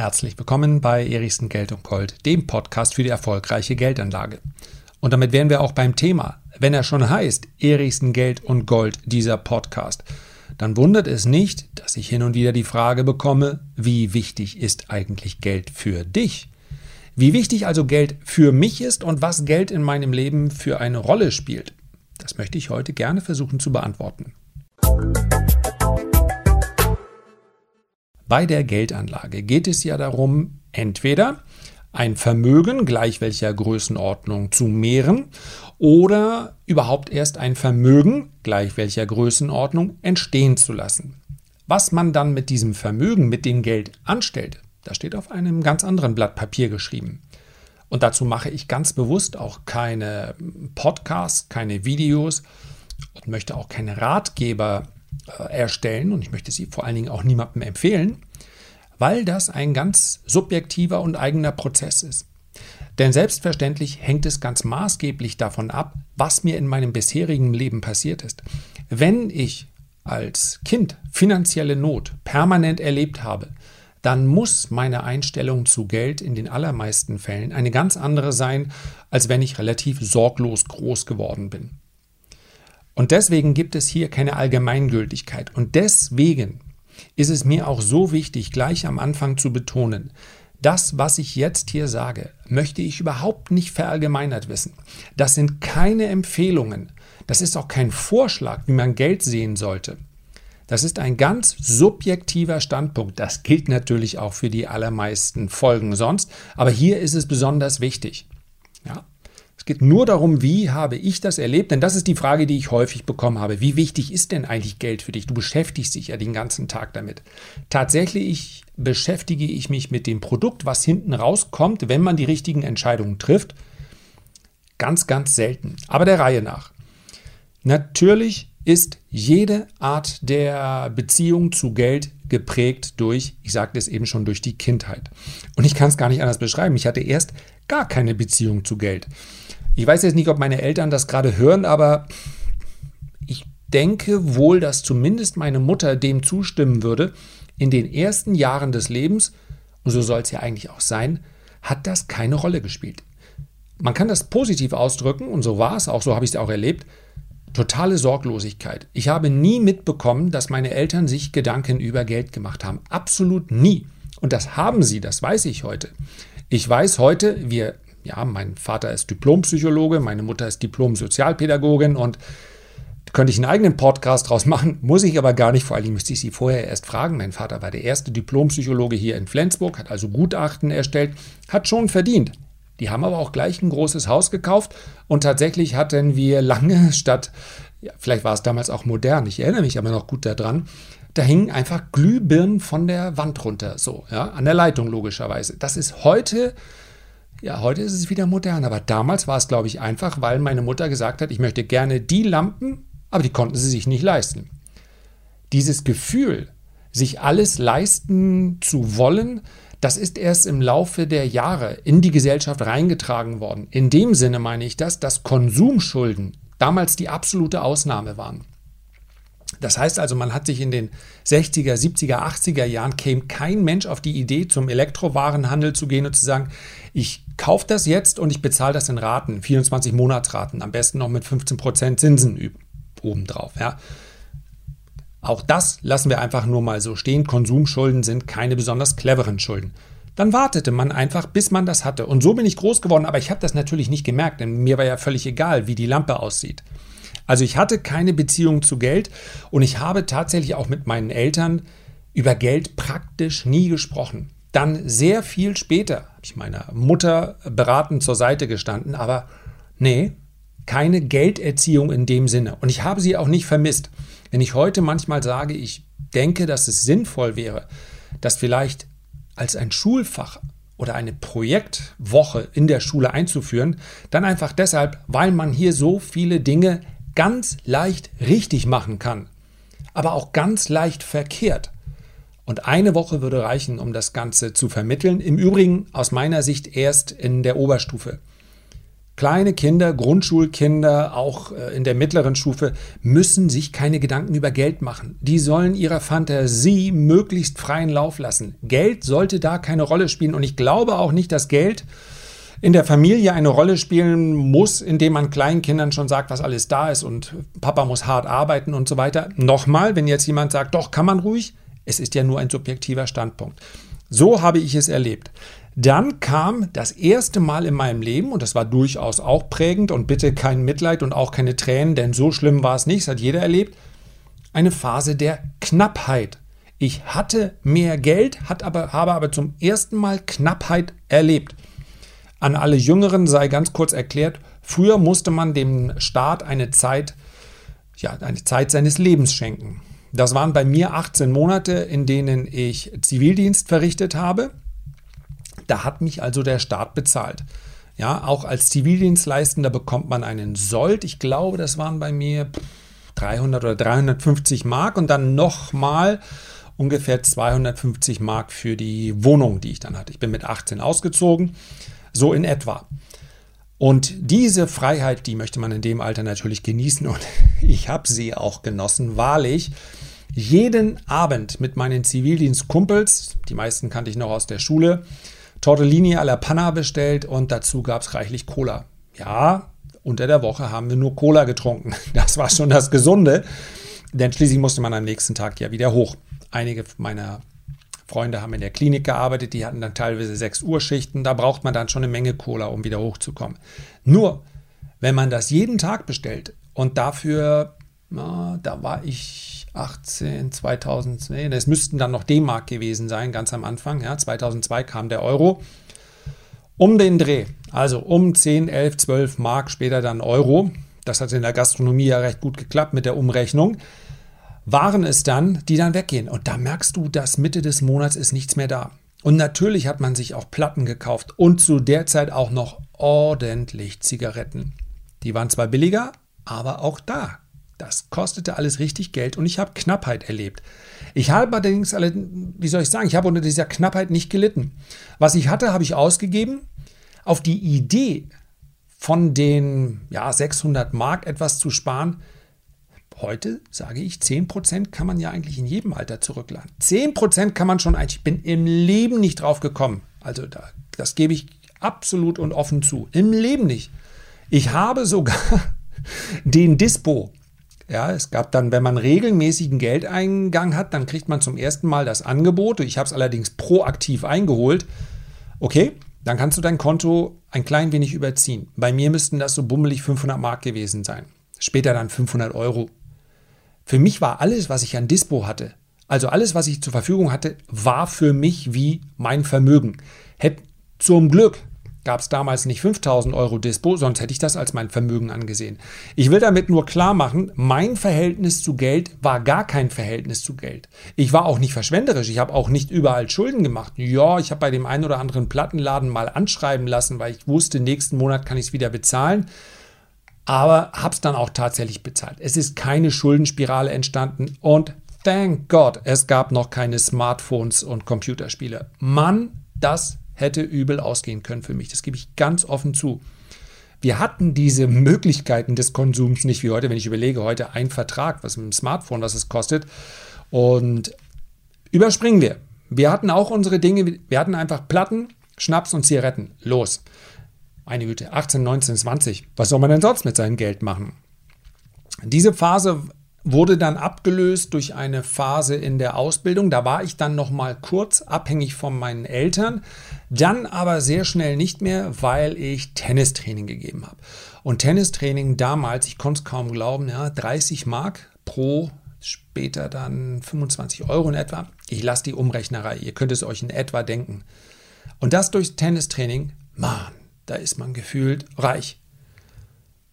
Herzlich willkommen bei Erichsen Geld und Gold, dem Podcast für die erfolgreiche Geldanlage. Und damit wären wir auch beim Thema. Wenn er schon heißt Erichsen Geld und Gold, dieser Podcast, dann wundert es nicht, dass ich hin und wieder die Frage bekomme, wie wichtig ist eigentlich Geld für dich? Wie wichtig also Geld für mich ist und was Geld in meinem Leben für eine Rolle spielt. Das möchte ich heute gerne versuchen zu beantworten. Bei der Geldanlage geht es ja darum, entweder ein Vermögen gleich welcher Größenordnung zu mehren oder überhaupt erst ein Vermögen gleich welcher Größenordnung entstehen zu lassen. Was man dann mit diesem Vermögen, mit dem Geld anstellt, das steht auf einem ganz anderen Blatt Papier geschrieben. Und dazu mache ich ganz bewusst auch keine Podcasts, keine Videos und möchte auch keine Ratgeber erstellen und ich möchte sie vor allen Dingen auch niemandem empfehlen, weil das ein ganz subjektiver und eigener Prozess ist. Denn selbstverständlich hängt es ganz maßgeblich davon ab, was mir in meinem bisherigen Leben passiert ist. Wenn ich als Kind finanzielle Not permanent erlebt habe, dann muss meine Einstellung zu Geld in den allermeisten Fällen eine ganz andere sein, als wenn ich relativ sorglos groß geworden bin. Und deswegen gibt es hier keine Allgemeingültigkeit. Und deswegen ist es mir auch so wichtig, gleich am Anfang zu betonen, das, was ich jetzt hier sage, möchte ich überhaupt nicht verallgemeinert wissen. Das sind keine Empfehlungen. Das ist auch kein Vorschlag, wie man Geld sehen sollte. Das ist ein ganz subjektiver Standpunkt. Das gilt natürlich auch für die allermeisten Folgen sonst, aber hier ist es besonders wichtig. Ja? Es geht nur darum, wie habe ich das erlebt, denn das ist die Frage, die ich häufig bekommen habe. Wie wichtig ist denn eigentlich Geld für dich? Du beschäftigst dich ja den ganzen Tag damit. Tatsächlich beschäftige ich mich mit dem Produkt, was hinten rauskommt, wenn man die richtigen Entscheidungen trifft. Ganz, ganz selten. Aber der Reihe nach. Natürlich ist jede Art der Beziehung zu Geld geprägt durch, ich sagte es eben schon, durch die Kindheit. Und ich kann es gar nicht anders beschreiben. Ich hatte erst gar keine Beziehung zu Geld. Ich weiß jetzt nicht, ob meine Eltern das gerade hören, aber ich denke wohl, dass zumindest meine Mutter dem zustimmen würde. In den ersten Jahren des Lebens, und so soll es ja eigentlich auch sein, hat das keine Rolle gespielt. Man kann das positiv ausdrücken, und so war es auch, so habe ich es auch erlebt. Totale Sorglosigkeit. Ich habe nie mitbekommen, dass meine Eltern sich Gedanken über Geld gemacht haben. Absolut nie. Und das haben sie, das weiß ich heute. Ich weiß heute, wir ja, mein Vater ist Diplompsychologe, meine Mutter ist Diplom-Sozialpädagogin und könnte ich einen eigenen Podcast draus machen, muss ich aber gar nicht. Vor allem müsste ich Sie vorher erst fragen. Mein Vater war der erste Diplompsychologe hier in Flensburg, hat also Gutachten erstellt, hat schon verdient. Die haben aber auch gleich ein großes Haus gekauft und tatsächlich hatten wir lange statt, ja, vielleicht war es damals auch modern, ich erinnere mich aber noch gut daran, da hingen einfach Glühbirnen von der Wand runter, so, ja, an der Leitung logischerweise. Das ist heute ja, heute ist es wieder modern, aber damals war es, glaube ich, einfach, weil meine Mutter gesagt hat, ich möchte gerne die Lampen, aber die konnten sie sich nicht leisten. Dieses Gefühl, sich alles leisten zu wollen, das ist erst im Laufe der Jahre in die Gesellschaft reingetragen worden. In dem Sinne meine ich das, dass Konsumschulden damals die absolute Ausnahme waren. Das heißt also, man hat sich in den 60er, 70er, 80er Jahren käme kein Mensch auf die Idee, zum Elektrowarenhandel zu gehen und zu sagen, ich kaufe das jetzt und ich bezahle das in Raten, 24 Monatsraten, am besten noch mit 15% Zinsen obendrauf. Ja. Auch das lassen wir einfach nur mal so stehen. Konsumschulden sind keine besonders cleveren Schulden. Dann wartete man einfach, bis man das hatte. Und so bin ich groß geworden, aber ich habe das natürlich nicht gemerkt, denn mir war ja völlig egal, wie die Lampe aussieht. Also ich hatte keine Beziehung zu Geld und ich habe tatsächlich auch mit meinen Eltern über Geld praktisch nie gesprochen. Dann sehr viel später habe ich meiner Mutter beratend zur Seite gestanden, aber nee, keine Gelderziehung in dem Sinne. Und ich habe sie auch nicht vermisst. Wenn ich heute manchmal sage, ich denke, dass es sinnvoll wäre, das vielleicht als ein Schulfach oder eine Projektwoche in der Schule einzuführen, dann einfach deshalb, weil man hier so viele Dinge ganz leicht richtig machen kann, aber auch ganz leicht verkehrt. Und eine Woche würde reichen, um das Ganze zu vermitteln. Im Übrigen aus meiner Sicht erst in der Oberstufe. Kleine Kinder, Grundschulkinder, auch äh, in der mittleren Stufe, müssen sich keine Gedanken über Geld machen. Die sollen ihrer Fantasie möglichst freien Lauf lassen. Geld sollte da keine Rolle spielen und ich glaube auch nicht, dass Geld in der Familie eine Rolle spielen muss, indem man kleinen Kindern schon sagt, was alles da ist und Papa muss hart arbeiten und so weiter. Nochmal, wenn jetzt jemand sagt, doch, kann man ruhig, es ist ja nur ein subjektiver Standpunkt. So habe ich es erlebt. Dann kam das erste Mal in meinem Leben, und das war durchaus auch prägend, und bitte kein Mitleid und auch keine Tränen, denn so schlimm war es nicht, das hat jeder erlebt, eine Phase der Knappheit. Ich hatte mehr Geld, hat aber, habe aber zum ersten Mal Knappheit erlebt. An alle Jüngeren sei ganz kurz erklärt, früher musste man dem Staat eine Zeit, ja, eine Zeit seines Lebens schenken. Das waren bei mir 18 Monate, in denen ich Zivildienst verrichtet habe. Da hat mich also der Staat bezahlt. Ja, auch als Zivildienstleistender bekommt man einen Sold. Ich glaube, das waren bei mir 300 oder 350 Mark und dann nochmal ungefähr 250 Mark für die Wohnung, die ich dann hatte. Ich bin mit 18 ausgezogen, so in etwa. Und diese Freiheit, die möchte man in dem Alter natürlich genießen und ich habe sie auch genossen, wahrlich. Jeden Abend mit meinen Zivildienstkumpels, die meisten kannte ich noch aus der Schule, Tortellini alla Panna bestellt und dazu gab es reichlich Cola. Ja, unter der Woche haben wir nur Cola getrunken. Das war schon das Gesunde, denn schließlich musste man am nächsten Tag ja wieder hoch. Einige meiner Freunde haben in der Klinik gearbeitet, die hatten dann teilweise 6 Uhr Schichten, da braucht man dann schon eine Menge Cola, um wieder hochzukommen. Nur, wenn man das jeden Tag bestellt und dafür, na, da war ich 18, 2000, nee, das müssten dann noch D-Mark gewesen sein, ganz am Anfang. Ja, 2002 kam der Euro. Um den Dreh, also um 10, 11, 12 Mark, später dann Euro. Das hat in der Gastronomie ja recht gut geklappt mit der Umrechnung. Waren es dann, die dann weggehen. Und da merkst du, dass Mitte des Monats ist nichts mehr da. Und natürlich hat man sich auch Platten gekauft und zu der Zeit auch noch ordentlich Zigaretten. Die waren zwar billiger, aber auch da das kostete alles richtig Geld und ich habe Knappheit erlebt. Ich habe allerdings, alle, wie soll ich sagen, ich habe unter dieser Knappheit nicht gelitten. Was ich hatte, habe ich ausgegeben. Auf die Idee von den ja, 600 Mark etwas zu sparen, heute sage ich, 10% kann man ja eigentlich in jedem Alter zurückladen. 10% kann man schon eigentlich, ich bin im Leben nicht drauf gekommen. Also da, das gebe ich absolut und offen zu. Im Leben nicht. Ich habe sogar den Dispo ja, es gab dann, wenn man regelmäßigen Geldeingang hat, dann kriegt man zum ersten Mal das Angebot. Ich habe es allerdings proaktiv eingeholt. Okay, dann kannst du dein Konto ein klein wenig überziehen. Bei mir müssten das so bummelig 500 Mark gewesen sein. Später dann 500 Euro. Für mich war alles, was ich an Dispo hatte, also alles, was ich zur Verfügung hatte, war für mich wie mein Vermögen. Hätt, zum Glück gab es damals nicht 5000 Euro Dispo, sonst hätte ich das als mein Vermögen angesehen. Ich will damit nur klar machen, mein Verhältnis zu Geld war gar kein Verhältnis zu Geld. Ich war auch nicht verschwenderisch, ich habe auch nicht überall Schulden gemacht. Ja, ich habe bei dem einen oder anderen Plattenladen mal anschreiben lassen, weil ich wusste, nächsten Monat kann ich es wieder bezahlen. Aber habe es dann auch tatsächlich bezahlt. Es ist keine Schuldenspirale entstanden und thank God, es gab noch keine Smartphones und Computerspiele. Mann, das hätte übel ausgehen können für mich. Das gebe ich ganz offen zu. Wir hatten diese Möglichkeiten des Konsums nicht wie heute, wenn ich überlege, heute ein Vertrag, was mit dem Smartphone, was es kostet. Und überspringen wir. Wir hatten auch unsere Dinge, wir hatten einfach Platten, Schnaps und Zigaretten. Los. Meine Güte, 18, 19, 20. Was soll man denn sonst mit seinem Geld machen? Diese Phase wurde dann abgelöst durch eine Phase in der Ausbildung. Da war ich dann noch mal kurz abhängig von meinen Eltern, dann aber sehr schnell nicht mehr, weil ich Tennistraining gegeben habe. Und Tennistraining damals, ich konnte es kaum glauben, ja, 30 Mark pro, später dann 25 Euro in etwa. Ich lasse die Umrechnerei, ihr könnt es euch in etwa denken. Und das durch Tennistraining, Mann, da ist man gefühlt reich.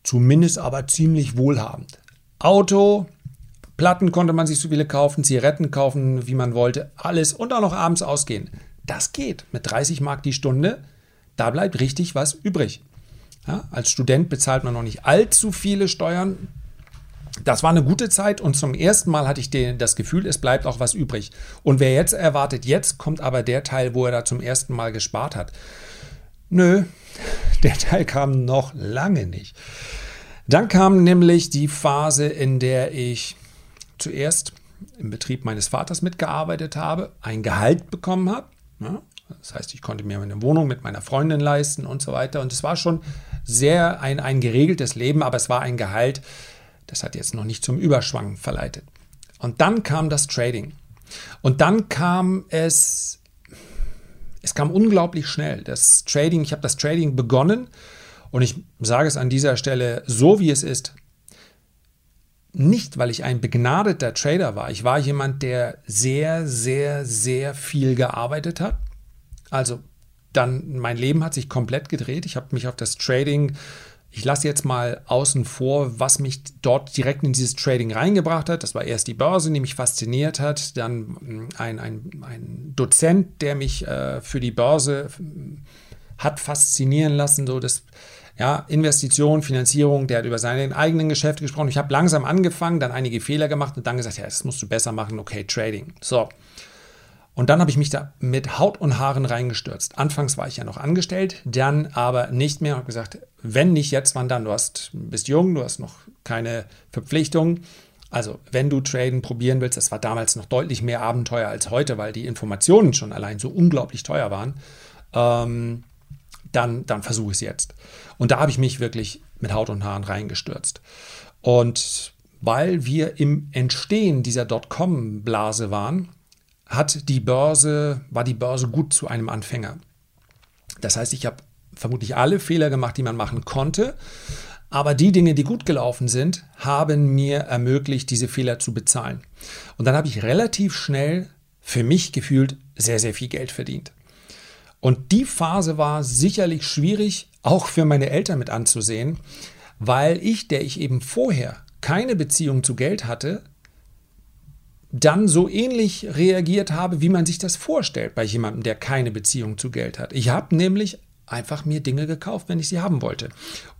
Zumindest aber ziemlich wohlhabend. Auto, Platten konnte man sich so viele kaufen, Zigaretten kaufen, wie man wollte, alles und auch noch abends ausgehen. Das geht mit 30 Mark die Stunde. Da bleibt richtig was übrig. Ja, als Student bezahlt man noch nicht allzu viele Steuern. Das war eine gute Zeit und zum ersten Mal hatte ich den, das Gefühl, es bleibt auch was übrig. Und wer jetzt erwartet, jetzt kommt aber der Teil, wo er da zum ersten Mal gespart hat. Nö, der Teil kam noch lange nicht. Dann kam nämlich die Phase, in der ich zuerst im Betrieb meines Vaters mitgearbeitet habe, ein Gehalt bekommen habe. Ja, das heißt, ich konnte mir eine Wohnung mit meiner Freundin leisten und so weiter. Und es war schon sehr ein, ein geregeltes Leben, aber es war ein Gehalt, das hat jetzt noch nicht zum Überschwang verleitet. Und dann kam das Trading. Und dann kam es, es kam unglaublich schnell. Das Trading, ich habe das Trading begonnen und ich sage es an dieser Stelle so, wie es ist. Nicht, weil ich ein begnadeter Trader war. Ich war jemand, der sehr, sehr, sehr viel gearbeitet hat. Also dann, mein Leben hat sich komplett gedreht. Ich habe mich auf das Trading ich lasse jetzt mal außen vor, was mich dort direkt in dieses Trading reingebracht hat. Das war erst die Börse, die mich fasziniert hat, dann mm, ein, ein, ein Dozent, der mich äh, für die Börse mm, hat faszinieren lassen, so das ja, Investition, Finanzierung, der hat über seine eigenen Geschäfte gesprochen. Ich habe langsam angefangen, dann einige Fehler gemacht und dann gesagt, ja, das musst du besser machen, okay, Trading. So, und dann habe ich mich da mit Haut und Haaren reingestürzt. Anfangs war ich ja noch angestellt, dann aber nicht mehr. Habe gesagt, wenn nicht jetzt, wann dann? Du hast, bist jung, du hast noch keine Verpflichtungen. Also, wenn du Traden probieren willst, das war damals noch deutlich mehr Abenteuer als heute, weil die Informationen schon allein so unglaublich teuer waren, ähm, dann, dann versuche ich es jetzt. Und da habe ich mich wirklich mit Haut und Haaren reingestürzt. Und weil wir im Entstehen dieser Dotcom-Blase waren, hat die Börse, war die Börse gut zu einem Anfänger. Das heißt, ich habe vermutlich alle Fehler gemacht, die man machen konnte. Aber die Dinge, die gut gelaufen sind, haben mir ermöglicht, diese Fehler zu bezahlen. Und dann habe ich relativ schnell für mich gefühlt sehr, sehr viel Geld verdient. Und die Phase war sicherlich schwierig, auch für meine Eltern mit anzusehen, weil ich, der ich eben vorher keine Beziehung zu Geld hatte, dann so ähnlich reagiert habe, wie man sich das vorstellt bei jemandem, der keine Beziehung zu Geld hat. Ich habe nämlich einfach mir Dinge gekauft, wenn ich sie haben wollte.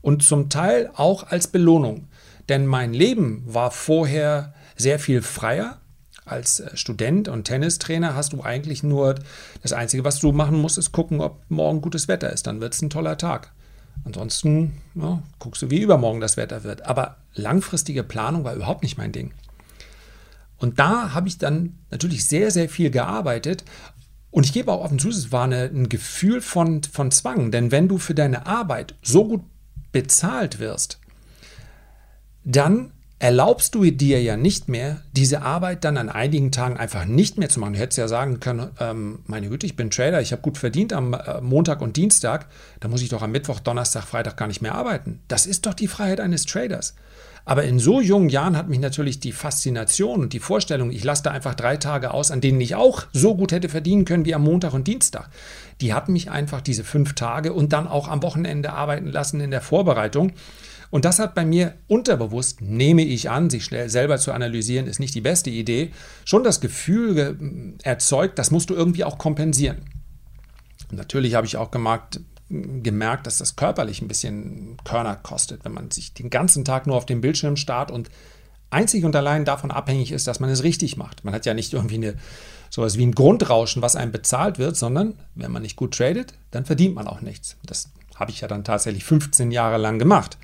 Und zum Teil auch als Belohnung. Denn mein Leben war vorher sehr viel freier. Als äh, Student und Tennistrainer hast du eigentlich nur das Einzige, was du machen musst, ist gucken, ob morgen gutes Wetter ist. Dann wird es ein toller Tag. Ansonsten ja, guckst du, wie übermorgen das Wetter wird. Aber langfristige Planung war überhaupt nicht mein Ding. Und da habe ich dann natürlich sehr, sehr viel gearbeitet. Und ich gebe auch offen zu, es war eine, ein Gefühl von, von Zwang. Denn wenn du für deine Arbeit so gut bezahlt wirst, dann erlaubst du dir ja nicht mehr, diese Arbeit dann an einigen Tagen einfach nicht mehr zu machen. Du hättest ja sagen können, ähm, meine Güte, ich bin Trader, ich habe gut verdient am äh, Montag und Dienstag, da muss ich doch am Mittwoch, Donnerstag, Freitag gar nicht mehr arbeiten. Das ist doch die Freiheit eines Traders. Aber in so jungen Jahren hat mich natürlich die Faszination und die Vorstellung, ich lasse da einfach drei Tage aus, an denen ich auch so gut hätte verdienen können wie am Montag und Dienstag. Die hat mich einfach diese fünf Tage und dann auch am Wochenende arbeiten lassen in der Vorbereitung. Und das hat bei mir unterbewusst, nehme ich an, sich schnell selber zu analysieren, ist nicht die beste Idee, schon das Gefühl erzeugt, das musst du irgendwie auch kompensieren. Natürlich habe ich auch gemerkt, gemerkt, dass das körperlich ein bisschen Körner kostet, wenn man sich den ganzen Tag nur auf dem Bildschirm starrt und einzig und allein davon abhängig ist, dass man es richtig macht. Man hat ja nicht irgendwie eine, sowas wie ein Grundrauschen, was einem bezahlt wird, sondern wenn man nicht gut tradet, dann verdient man auch nichts. Das habe ich ja dann tatsächlich 15 Jahre lang gemacht.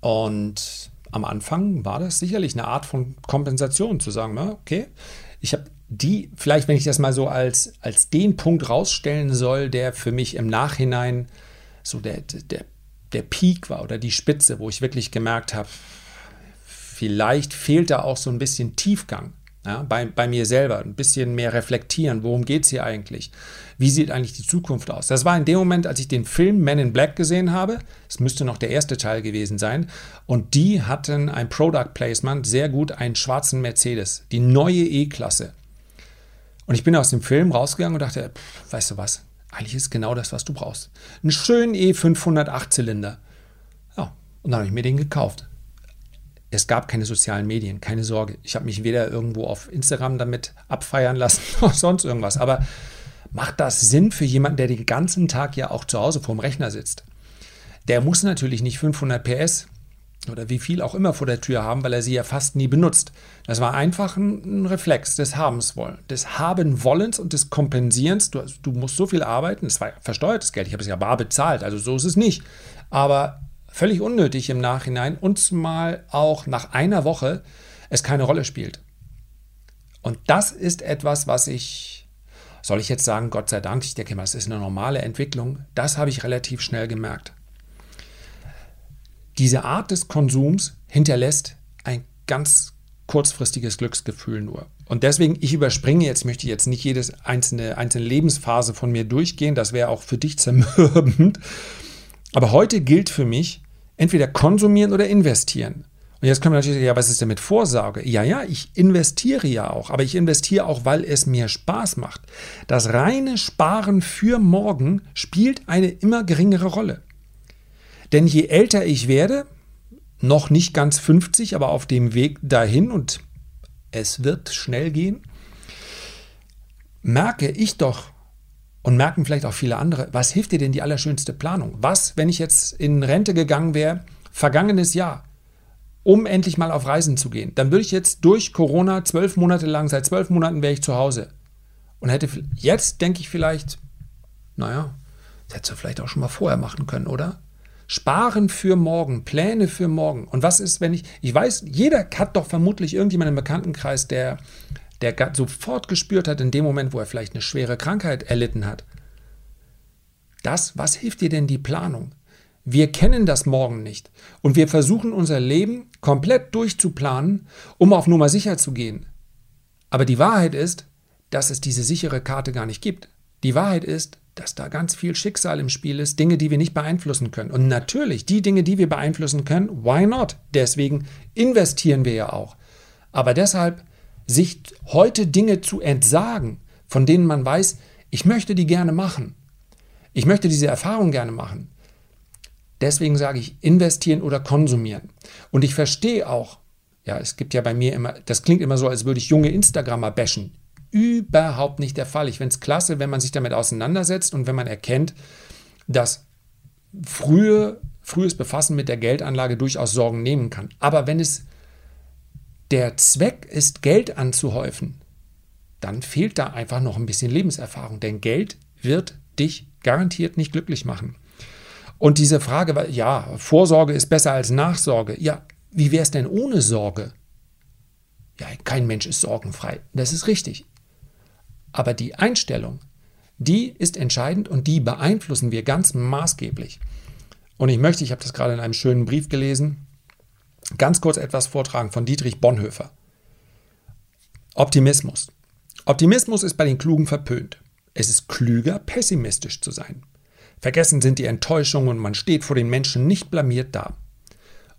Und am Anfang war das sicherlich eine Art von Kompensation, zu sagen, okay, ich habe die, vielleicht wenn ich das mal so als, als den Punkt rausstellen soll, der für mich im Nachhinein so der, der, der Peak war oder die Spitze, wo ich wirklich gemerkt habe, vielleicht fehlt da auch so ein bisschen Tiefgang. Ja, bei, bei mir selber ein bisschen mehr reflektieren, worum geht es hier eigentlich? Wie sieht eigentlich die Zukunft aus? Das war in dem Moment, als ich den Film Men in Black gesehen habe, es müsste noch der erste Teil gewesen sein, und die hatten ein Product Placement, sehr gut, einen schwarzen Mercedes, die neue E-Klasse. Und ich bin aus dem Film rausgegangen und dachte, pff, weißt du was, eigentlich ist genau das, was du brauchst. Einen schönen E500 8-Zylinder. Ja, und dann habe ich mir den gekauft. Es gab keine sozialen Medien, keine Sorge. Ich habe mich weder irgendwo auf Instagram damit abfeiern lassen noch sonst irgendwas. Aber macht das Sinn für jemanden, der den ganzen Tag ja auch zu Hause vorm Rechner sitzt? Der muss natürlich nicht 500 PS oder wie viel auch immer vor der Tür haben, weil er sie ja fast nie benutzt. Das war einfach ein, Reflex des Habenswollens, des Habenwollens und des Kompensierens. Du, du musst so viel arbeiten, es war versteuertes Geld, ich habe es ja bar bezahlt, also so ist es nicht. Aber völlig unnötig im Nachhinein und mal auch nach einer Woche es keine Rolle spielt. Und das ist etwas, was ich, soll ich jetzt sagen, Gott sei Dank, ich denke mal, es ist eine normale Entwicklung, das habe ich relativ schnell gemerkt. Diese Art des Konsums hinterlässt ein ganz kurzfristiges Glücksgefühl nur. Und deswegen, ich überspringe jetzt, möchte jetzt nicht jedes einzelne, einzelne Lebensphase von mir durchgehen, das wäre auch für dich zermürbend. Aber heute gilt für mich, entweder konsumieren oder investieren. Und jetzt können wir natürlich sagen, ja, was ist denn mit Vorsorge? Ja, ja, ich investiere ja auch, aber ich investiere auch, weil es mir Spaß macht. Das reine Sparen für morgen spielt eine immer geringere Rolle. Denn je älter ich werde, noch nicht ganz 50, aber auf dem Weg dahin und es wird schnell gehen, merke ich doch und merken vielleicht auch viele andere, was hilft dir denn die allerschönste Planung? Was, wenn ich jetzt in Rente gegangen wäre, vergangenes Jahr, um endlich mal auf Reisen zu gehen, dann würde ich jetzt durch Corona zwölf Monate lang, seit zwölf Monaten wäre ich zu Hause und hätte jetzt, denke ich vielleicht, naja, das hättest du vielleicht auch schon mal vorher machen können, oder? Sparen für morgen, Pläne für morgen. Und was ist, wenn ich, ich weiß, jeder hat doch vermutlich irgendjemand im Bekanntenkreis, der, der sofort gespürt hat, in dem Moment, wo er vielleicht eine schwere Krankheit erlitten hat. Das, was hilft dir denn die Planung? Wir kennen das morgen nicht. Und wir versuchen unser Leben komplett durchzuplanen, um auf Nummer sicher zu gehen. Aber die Wahrheit ist, dass es diese sichere Karte gar nicht gibt. Die Wahrheit ist, dass da ganz viel Schicksal im Spiel ist, Dinge, die wir nicht beeinflussen können. Und natürlich, die Dinge, die wir beeinflussen können, why not? Deswegen investieren wir ja auch. Aber deshalb, sich heute Dinge zu entsagen, von denen man weiß, ich möchte die gerne machen. Ich möchte diese Erfahrung gerne machen. Deswegen sage ich investieren oder konsumieren. Und ich verstehe auch, ja, es gibt ja bei mir immer, das klingt immer so, als würde ich junge Instagrammer bashen überhaupt nicht der Fall. Ich finde es klasse, wenn man sich damit auseinandersetzt und wenn man erkennt, dass frühe, frühes Befassen mit der Geldanlage durchaus Sorgen nehmen kann. Aber wenn es der Zweck ist, Geld anzuhäufen, dann fehlt da einfach noch ein bisschen Lebenserfahrung. Denn Geld wird dich garantiert nicht glücklich machen. Und diese Frage, ja, Vorsorge ist besser als Nachsorge. Ja, wie wäre es denn ohne Sorge? Ja, kein Mensch ist sorgenfrei. Das ist richtig. Aber die Einstellung, die ist entscheidend und die beeinflussen wir ganz maßgeblich. Und ich möchte, ich habe das gerade in einem schönen Brief gelesen, ganz kurz etwas vortragen von Dietrich Bonhoeffer. Optimismus. Optimismus ist bei den Klugen verpönt. Es ist klüger, pessimistisch zu sein. Vergessen sind die Enttäuschungen und man steht vor den Menschen nicht blamiert da.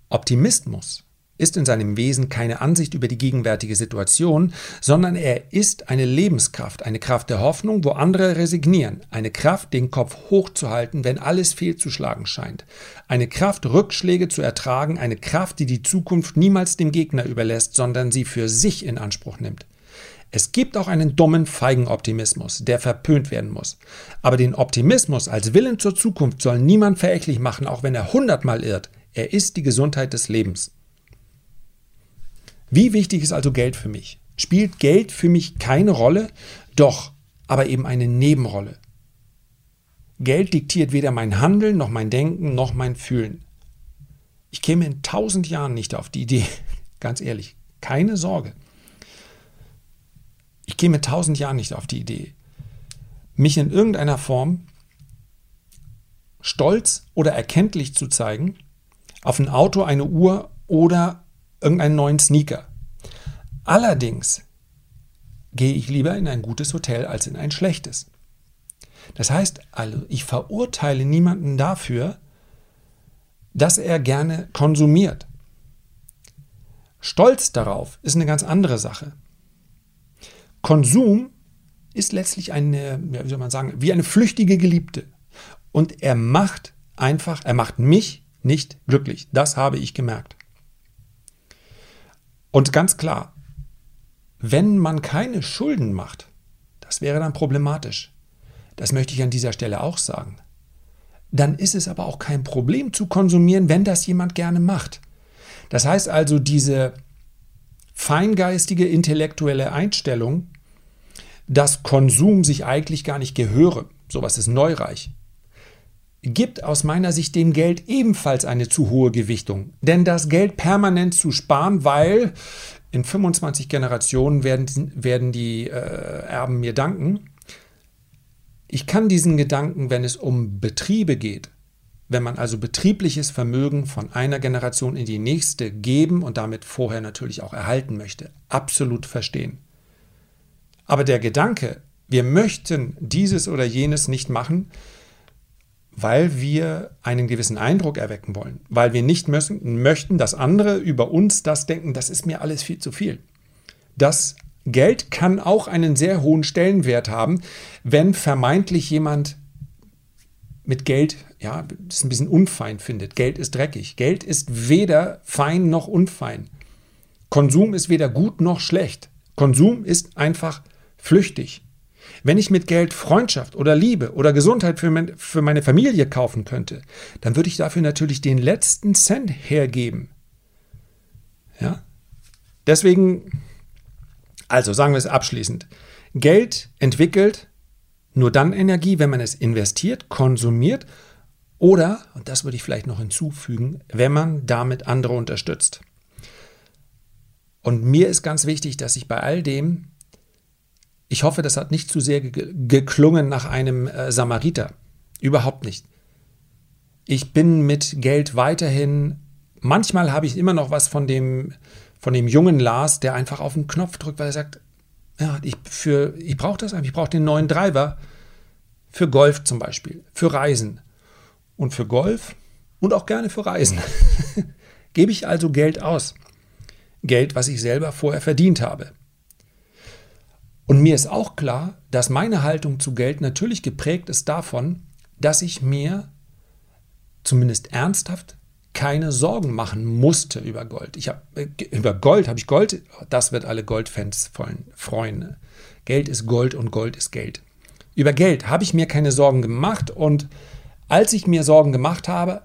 Optimismus ist in seinem Wesen keine Ansicht über die gegenwärtige Situation, sondern er ist eine Lebenskraft, eine Kraft der Hoffnung, wo andere resignieren, eine Kraft, den Kopf hochzuhalten, wenn alles fehlzuschlagen scheint, eine Kraft, Rückschläge zu ertragen, eine Kraft, die die Zukunft niemals dem Gegner überlässt, sondern sie für sich in Anspruch nimmt. Es gibt auch einen dummen, feigen Optimismus, der verpönt werden muss. Aber den Optimismus als Willen zur Zukunft soll niemand verächtlich machen, auch wenn er hundertmal irrt. Er ist die Gesundheit des Lebens. Wie wichtig ist also Geld für mich? Spielt Geld für mich keine Rolle? Doch, aber eben eine Nebenrolle. Geld diktiert weder mein Handeln, noch mein Denken, noch mein Fühlen. Ich käme in tausend Jahren nicht auf die Idee, ganz ehrlich, keine Sorge. Ich käme in tausend Jahren nicht auf die Idee, mich in irgendeiner Form stolz oder erkenntlich zu zeigen auf ein Auto, eine Uhr oder irgendeinen neuen Sneaker. Allerdings gehe ich lieber in ein gutes Hotel als in ein schlechtes. Das heißt also, ich verurteile niemanden dafür, dass er gerne konsumiert. Stolz darauf ist eine ganz andere Sache. Konsum ist letztlich eine, wie soll man sagen, wie eine flüchtige Geliebte. Und er macht einfach, er macht mich nicht glücklich. Das habe ich gemerkt. Und ganz klar, wenn man keine Schulden macht, das wäre dann problematisch. Das möchte ich an dieser Stelle auch sagen. Dann ist es aber auch kein Problem zu konsumieren, wenn das jemand gerne macht. Das heißt also, diese feingeistige intellektuelle Einstellung, dass Konsum sich eigentlich gar nicht gehöre, sowas ist neureich, gibt aus meiner Sicht dem Geld ebenfalls eine zu hohe Gewichtung. Denn das Geld permanent zu sparen, weil in 25 Generationen werden, werden die äh, Erben mir danken. Ich kann diesen Gedanken, wenn es um Betriebe geht, wenn man also betriebliches Vermögen von einer Generation in die nächste geben und damit vorher natürlich auch erhalten möchte, absolut verstehen. Aber der Gedanke, wir möchten dieses oder jenes nicht machen, weil wir einen gewissen Eindruck erwecken wollen, weil wir nicht müssen, möchten, dass andere über uns das denken, das ist mir alles viel zu viel. Das Geld kann auch einen sehr hohen Stellenwert haben, wenn vermeintlich jemand mit Geld, ja, das ein bisschen unfein findet. Geld ist dreckig. Geld ist weder fein noch unfein. Konsum ist weder gut noch schlecht. Konsum ist einfach flüchtig. Wenn ich mit Geld Freundschaft oder Liebe oder Gesundheit für, mein, für meine Familie kaufen könnte, dann würde ich dafür natürlich den letzten Cent hergeben. Ja? Deswegen, also sagen wir es abschließend, Geld entwickelt nur dann Energie, wenn man es investiert, konsumiert oder, und das würde ich vielleicht noch hinzufügen, wenn man damit andere unterstützt. Und mir ist ganz wichtig, dass ich bei all dem ich hoffe, das hat nicht zu sehr geklungen nach einem äh, Samariter. Überhaupt nicht. Ich bin mit Geld weiterhin, manchmal habe ich immer noch was von dem, von dem jungen Lars, der einfach auf den Knopf drückt, weil er sagt, ja, ich, ich brauche das einfach, ich brauche den neuen Driver für Golf zum Beispiel, für Reisen. Und für Golf und auch gerne für Reisen gebe ich also Geld aus. Geld, was ich selber vorher verdient habe. Und mir ist auch klar, dass meine Haltung zu Geld natürlich geprägt ist davon, dass ich mir zumindest ernsthaft keine Sorgen machen musste über Gold. Ich hab, äh, über Gold habe ich Gold, das wird alle Goldfans freuen. Geld ist Gold und Gold ist Geld. Über Geld habe ich mir keine Sorgen gemacht und als ich mir Sorgen gemacht habe,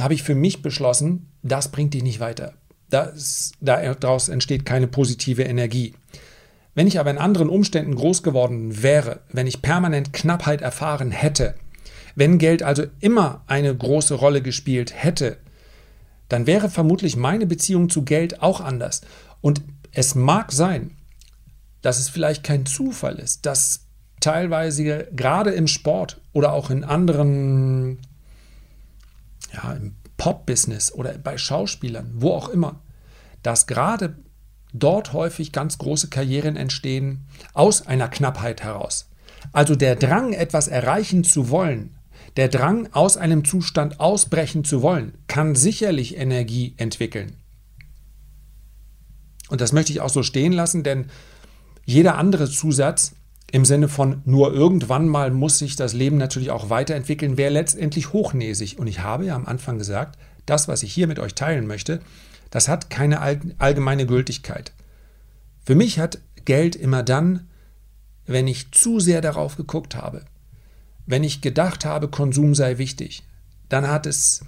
habe ich für mich beschlossen, das bringt dich nicht weiter. Das, daraus entsteht keine positive Energie. Wenn ich aber in anderen Umständen groß geworden wäre, wenn ich permanent Knappheit erfahren hätte, wenn Geld also immer eine große Rolle gespielt hätte, dann wäre vermutlich meine Beziehung zu Geld auch anders. Und es mag sein, dass es vielleicht kein Zufall ist, dass teilweise gerade im Sport oder auch in anderen, ja, im Pop-Business oder bei Schauspielern, wo auch immer, dass gerade dort häufig ganz große Karrieren entstehen aus einer Knappheit heraus. Also der Drang, etwas erreichen zu wollen, der Drang, aus einem Zustand ausbrechen zu wollen, kann sicherlich Energie entwickeln. Und das möchte ich auch so stehen lassen, denn jeder andere Zusatz im Sinne von nur irgendwann mal muss sich das Leben natürlich auch weiterentwickeln, wäre letztendlich hochnäsig. Und ich habe ja am Anfang gesagt, das, was ich hier mit euch teilen möchte, das hat keine allgemeine Gültigkeit. Für mich hat Geld immer dann, wenn ich zu sehr darauf geguckt habe, wenn ich gedacht habe, Konsum sei wichtig, dann hat es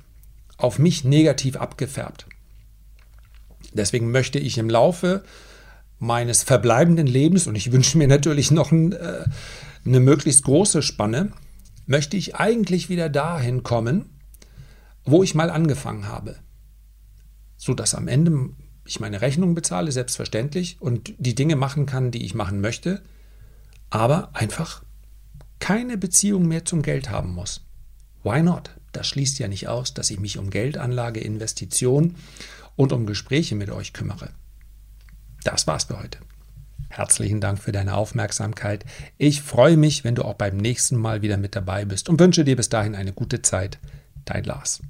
auf mich negativ abgefärbt. Deswegen möchte ich im Laufe meines verbleibenden Lebens, und ich wünsche mir natürlich noch ein, äh, eine möglichst große Spanne, möchte ich eigentlich wieder dahin kommen, wo ich mal angefangen habe so dass am Ende ich meine Rechnung bezahle, selbstverständlich, und die Dinge machen kann, die ich machen möchte, aber einfach keine Beziehung mehr zum Geld haben muss. Why not? Das schließt ja nicht aus, dass ich mich um Geldanlage, Investition und um Gespräche mit euch kümmere. Das war's für heute. Herzlichen Dank für deine Aufmerksamkeit. Ich freue mich, wenn du auch beim nächsten Mal wieder mit dabei bist und wünsche dir bis dahin eine gute Zeit. Dein Lars.